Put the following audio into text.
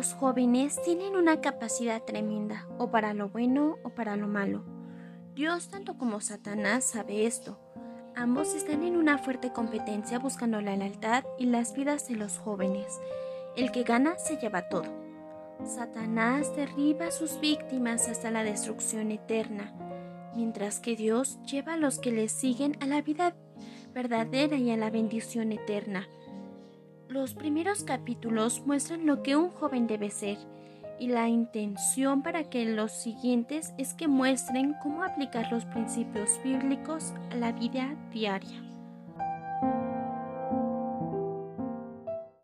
Los jóvenes tienen una capacidad tremenda, o para lo bueno o para lo malo. Dios tanto como Satanás sabe esto. Ambos están en una fuerte competencia buscando la lealtad y las vidas de los jóvenes. El que gana se lleva todo. Satanás derriba a sus víctimas hasta la destrucción eterna, mientras que Dios lleva a los que le siguen a la vida verdadera y a la bendición eterna. Los primeros capítulos muestran lo que un joven debe ser y la intención para que los siguientes es que muestren cómo aplicar los principios bíblicos a la vida diaria.